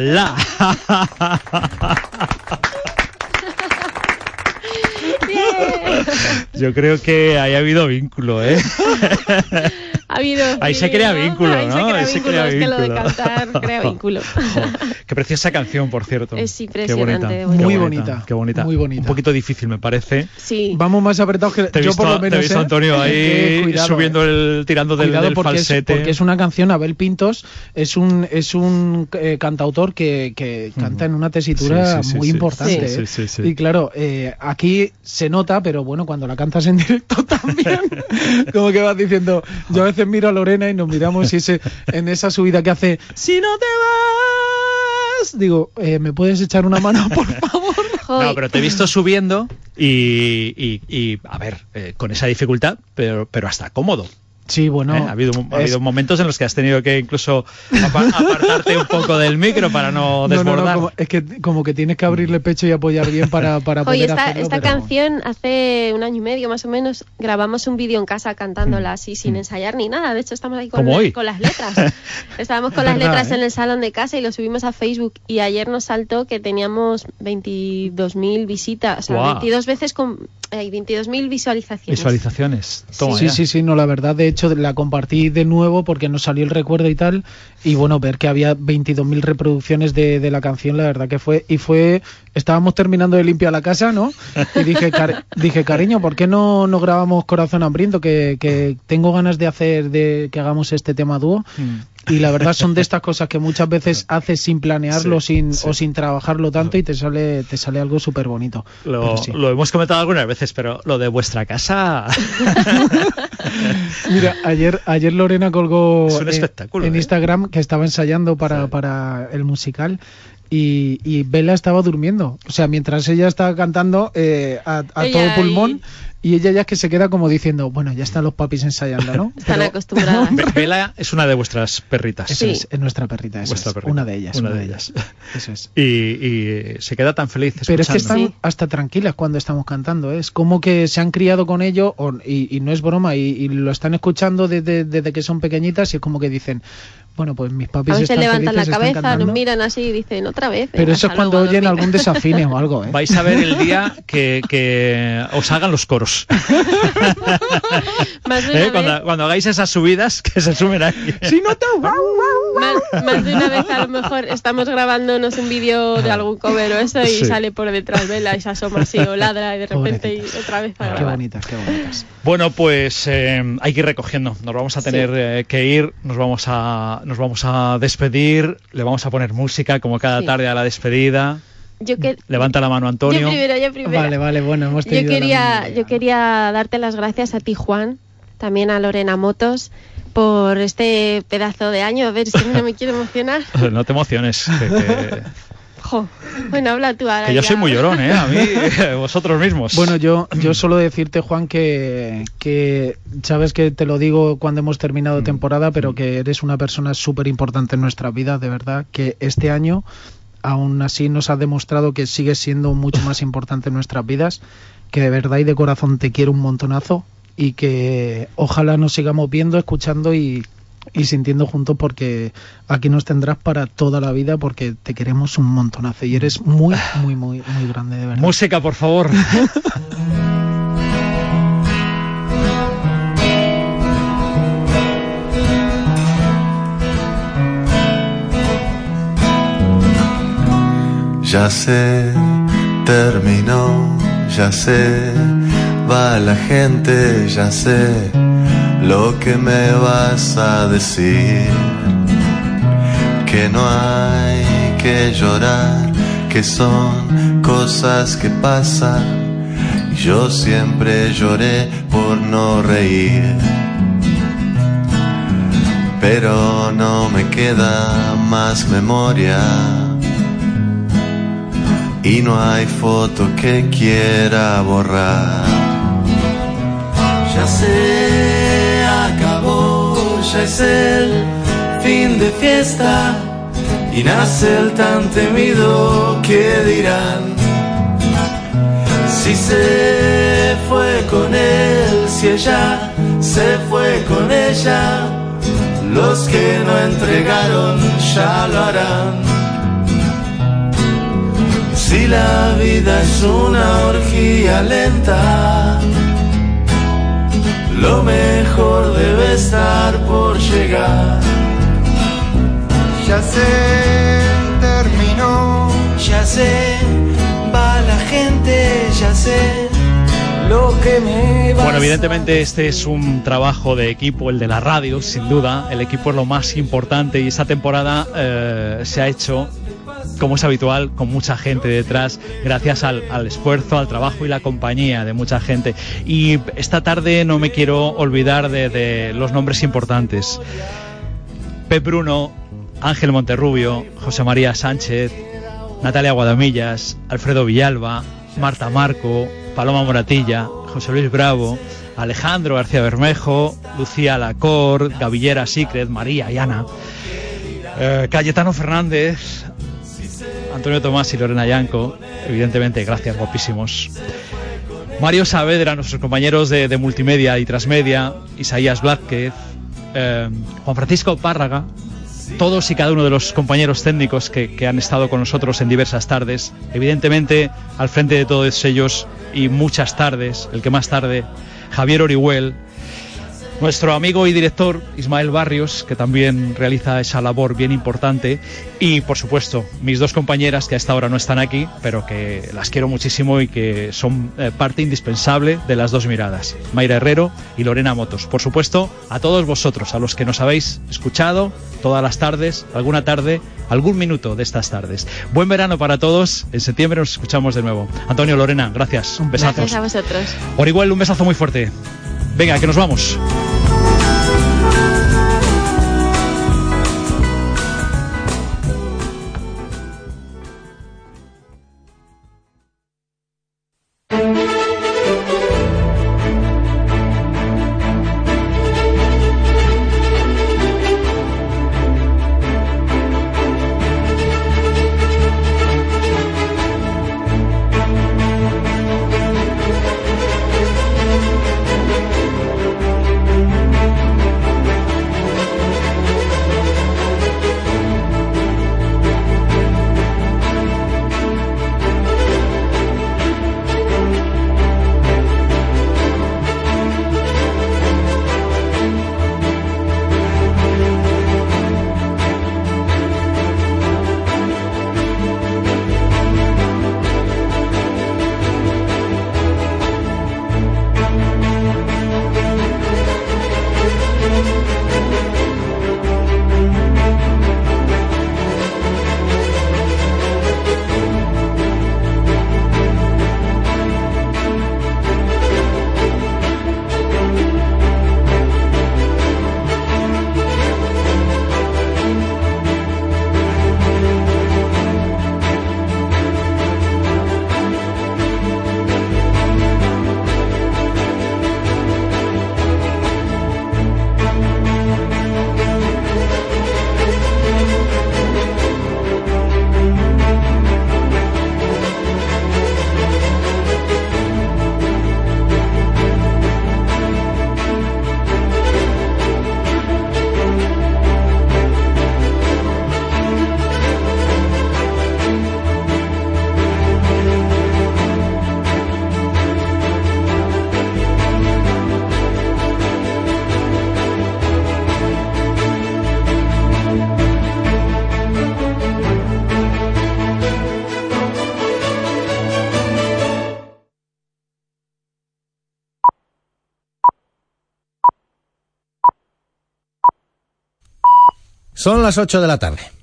Speaker 7: ¡Voilà! Yo creo que ahí ha habido vínculo, ¿eh? <laughs>
Speaker 16: Ha habido
Speaker 7: Ahí se crea vínculo,
Speaker 16: Ahí se
Speaker 7: ¿no?
Speaker 16: crea
Speaker 7: Ahí se
Speaker 16: vínculo,
Speaker 7: crea
Speaker 16: es que lo de
Speaker 7: vínculo.
Speaker 16: cantar crea <laughs> vínculo.
Speaker 7: Qué preciosa canción, por cierto.
Speaker 16: Es
Speaker 7: Qué
Speaker 16: impresionante,
Speaker 7: bonita.
Speaker 13: Muy
Speaker 7: Qué
Speaker 13: bonita,
Speaker 7: Qué bonita.
Speaker 13: muy bonita.
Speaker 7: Un poquito difícil, me parece.
Speaker 16: Sí.
Speaker 13: Vamos más apretados que
Speaker 7: Te
Speaker 13: yo
Speaker 7: visto,
Speaker 13: por lo
Speaker 7: te he
Speaker 13: menos.
Speaker 7: visto,
Speaker 13: ¿eh?
Speaker 7: Antonio, <laughs> ahí
Speaker 13: Eh, cuidado,
Speaker 7: subiendo el, tirando del, del
Speaker 13: porque es,
Speaker 7: falsete.
Speaker 13: porque es una canción, Abel Pintos es un es un eh, cantautor que, que canta en una tesitura
Speaker 7: Sí, sí, sí,
Speaker 13: muy
Speaker 7: sí.
Speaker 13: importante.
Speaker 7: Sí,
Speaker 13: ¿eh?
Speaker 7: sí, sí, sí.
Speaker 13: Y claro, eh, aquí se nota, pero bueno, cuando la cantas en <laughs> directo también, como que vas diciendo, yo a veces miro a Lorena y nos miramos y ese, en esa subida que hace, si no te vas, digo, eh, ¿me puedes echar una mano, por favor? <laughs>
Speaker 7: No, pero te he visto subiendo y, y- y, a ver, eh, con esa dificultad, pero, pero hasta cómodo.
Speaker 13: Sí, bueno.
Speaker 7: ¿eh? Ha, habido, ha
Speaker 13: es-
Speaker 7: habido momentos en los que has tenido que incluso apa- apartarte un poco del micro para no
Speaker 13: No, no, no,
Speaker 7: desbordar.
Speaker 13: como- es que como que tienes que abrirle pecho y apoyar bien para, para poder
Speaker 16: Oye, esta,
Speaker 13: hacerlo,
Speaker 16: esta
Speaker 13: pero-
Speaker 16: canción hace un año y medio más o menos grabamos un vídeo en casa cantándola así sin ensayar ni nada. De hecho, estamos ahí con, las letras. <laughs> Estábamos con las letras
Speaker 13: ¿eh?
Speaker 16: en el salón de casa y lo subimos a Facebook. Y ayer nos saltó que teníamos 22.000 visitas, o sea,
Speaker 7: Guau.
Speaker 16: 22 veces con eh, 22.000 visualizaciones.
Speaker 7: Visualizaciones. Toma
Speaker 13: sí,
Speaker 7: ya.
Speaker 13: sí, sí, no, la verdad, de hecho, la compartí de nuevo porque nos salió el recuerdo y tal, y bueno, ver que había 22.000 reproducciones de, de la canción, la verdad que fue, y fue, estábamos terminando de limpiar la casa, ¿no? Y dije, "Cari- <laughs> dije cariño, ¿por qué no, no grabamos Corazón Hambriento? Que, que tengo ganas de hacer, de que hagamos este tema dúo.
Speaker 7: Mm.
Speaker 13: Y la verdad son de estas cosas que muchas veces haces sin planearlo
Speaker 7: Sí,
Speaker 13: sin,
Speaker 7: sí.
Speaker 13: o sin trabajarlo tanto y te sale, te sale algo súper bonito.
Speaker 7: Lo, lo hemos comentado algunas veces, pero lo de vuestra casa. <laughs>
Speaker 13: Mira, ayer, ayer Lorena colgó
Speaker 7: Es un
Speaker 13: eh,
Speaker 7: espectáculo,
Speaker 13: en
Speaker 7: ¿eh?
Speaker 13: Instagram que estaba ensayando para, para el musical y, y Bella estaba durmiendo. O sea, mientras ella estaba cantando eh, a, a todo
Speaker 16: ahí-
Speaker 13: pulmón y ella ya es que se queda como diciendo, bueno, ya están los papis ensayando, ¿no? <laughs>
Speaker 16: Están
Speaker 13: Pero-
Speaker 16: acostumbradas.
Speaker 7: Bela es una de vuestras perritas.
Speaker 13: Eso es, es nuestra perrita, eso
Speaker 7: Vuestra
Speaker 13: es,
Speaker 7: perrita.
Speaker 13: una de ellas.
Speaker 7: Una
Speaker 13: una
Speaker 7: de ellas.
Speaker 13: Eso es. <laughs>
Speaker 7: Y, y se queda tan feliz
Speaker 13: Pero es que están hasta tranquilas cuando estamos cantando. ¿eh? Es como que se han criado con ello o- y, y no es broma. Y, y lo están escuchando desde, desde que son pequeñitas y es como que dicen, bueno, pues mis papis
Speaker 16: A veces
Speaker 13: están
Speaker 16: levantan la
Speaker 13: felices,
Speaker 16: cabeza,
Speaker 13: cantando.
Speaker 16: nos miran así y dicen otra vez.
Speaker 13: Pero
Speaker 16: venga,
Speaker 13: eso es cuando oyen
Speaker 16: dormir".
Speaker 13: algún desafine o algo, ¿eh?
Speaker 7: Vais a ver el día que, que os hagan los coros. <laughs>
Speaker 16: Más de
Speaker 7: ¿Eh?
Speaker 16: una
Speaker 7: Cuando,
Speaker 16: vez-
Speaker 7: cuando hagáis esas subidas, que se sumen ahí.
Speaker 13: Si no te...
Speaker 16: Más, más de una vez a lo mejor estamos grabándonos un vídeo de algún cover o eso y
Speaker 7: Sí.
Speaker 16: sale por detrás Vela y se asoma así o ladra y de repente y otra vez para
Speaker 13: Qué
Speaker 16: grabar.
Speaker 13: bonitas, qué bonitas.
Speaker 7: Bueno, pues eh, hay que ir recogiendo. Nos vamos a tener eh, que ir, nos vamos a, nos vamos a despedir, le vamos a poner música como cada
Speaker 16: Sí.
Speaker 7: tarde a la despedida.
Speaker 16: Yo, que,
Speaker 7: Levanta la mano, Antonio.
Speaker 16: yo primero, yo primero.
Speaker 13: Vale, vale, bueno, hemos
Speaker 16: Yo
Speaker 13: tenido la
Speaker 16: quería, yo quería darte las gracias a ti, Juan, también a Lorena Motos, por este pedazo de año. A ver, si no me quiero emocionar. <laughs>
Speaker 7: No te emociones, que, que- <laughs>
Speaker 16: Jo. Bueno, habla tú ahora.
Speaker 7: que yo
Speaker 16: ya.
Speaker 7: soy muy llorón, ¿eh? A mí, <laughs> vosotros mismos.
Speaker 13: Bueno, yo, yo solo decirte, Juan, que, que sabes que te lo digo cuando hemos
Speaker 7: Mm.
Speaker 13: terminado temporada, pero que eres una persona súper importante en nuestra vida, de verdad, que este año aún así nos has demostrado que sigues siendo mucho más importante en nuestras vidas, que de verdad y de corazón te quiero un montonazo y que ojalá nos sigamos viendo, escuchando y, y sintiendo juntos porque aquí nos tendrás para toda la vida porque te queremos un montonazo y eres muy, muy, muy, muy grande, de verdad.
Speaker 7: Música, por favor. <laughs>
Speaker 17: Ya sé, terminó, ya sé, va la gente, ya sé lo que me vas a decir. Que no hay que llorar, que son cosas que pasan. Yo siempre lloré por no reír. pero no me queda más memoria. Y no hay foto que quiera borrar. Ya acabó, es el fin de fiesta y nace el tan temido que dirán. Si se fue con él, si ella se fue con ella, los que no entregaron ya lo harán. Si la vida es una orgía lenta, lo mejor debe estar por llegar.
Speaker 15: Ya se terminó,
Speaker 18: Ya sé, va la gente, ya sé lo que me va
Speaker 7: Bueno, evidentemente este es un trabajo de equipo, el de la radio, sin duda. El equipo es lo más importante y esta temporada eh, se ha hecho, como es habitual, con mucha gente detrás, gracias al, esfuerzo, al trabajo y la compañía de mucha gente. Y esta tarde no me quiero olvidar de, los nombres importantes. Pep Bruno, Ángel Monterrubio, José María Sánchez, Natalia Guadamillas, Alfredo Villalba, Marta Marco, Paloma Moratilla, José Luis Bravo, Alejandro García Bermejo, Lucía Lacor, Gavillera Secret, María y Ana, eh, Cayetano Fernández, Antonio Tomás y Lorena Yanco, evidentemente, gracias, guapísimos. Mario Saavedra, nuestros compañeros de, multimedia y transmedia, Isaías Blázquez, eh, Juan Francisco Párraga, todos y cada uno de los compañeros técnicos que, que han estado con nosotros en diversas tardes, evidentemente al frente de todos ellos y muchas tardes, el que más tarde, Javier Orihuel, nuestro amigo y director Ismael Barrios, que también realiza esa labor bien importante, y por supuesto mis dos compañeras que a esta hora no están aquí, pero que las quiero muchísimo y que son eh, parte indispensable de las dos miradas, Mayra Herrero y Lorena Motos. Por supuesto, a todos vosotros, a los que nos habéis escuchado todas las tardes, alguna tarde, algún minuto de estas tardes. Buen verano para todos, en septiembre nos escuchamos de nuevo. Antonio, Lorena, gracias, besazos.
Speaker 16: Gracias a vosotros.
Speaker 7: Orihuel, un besazo muy fuerte. Venga, que nos vamos.
Speaker 11: Son las 8 de la tarde.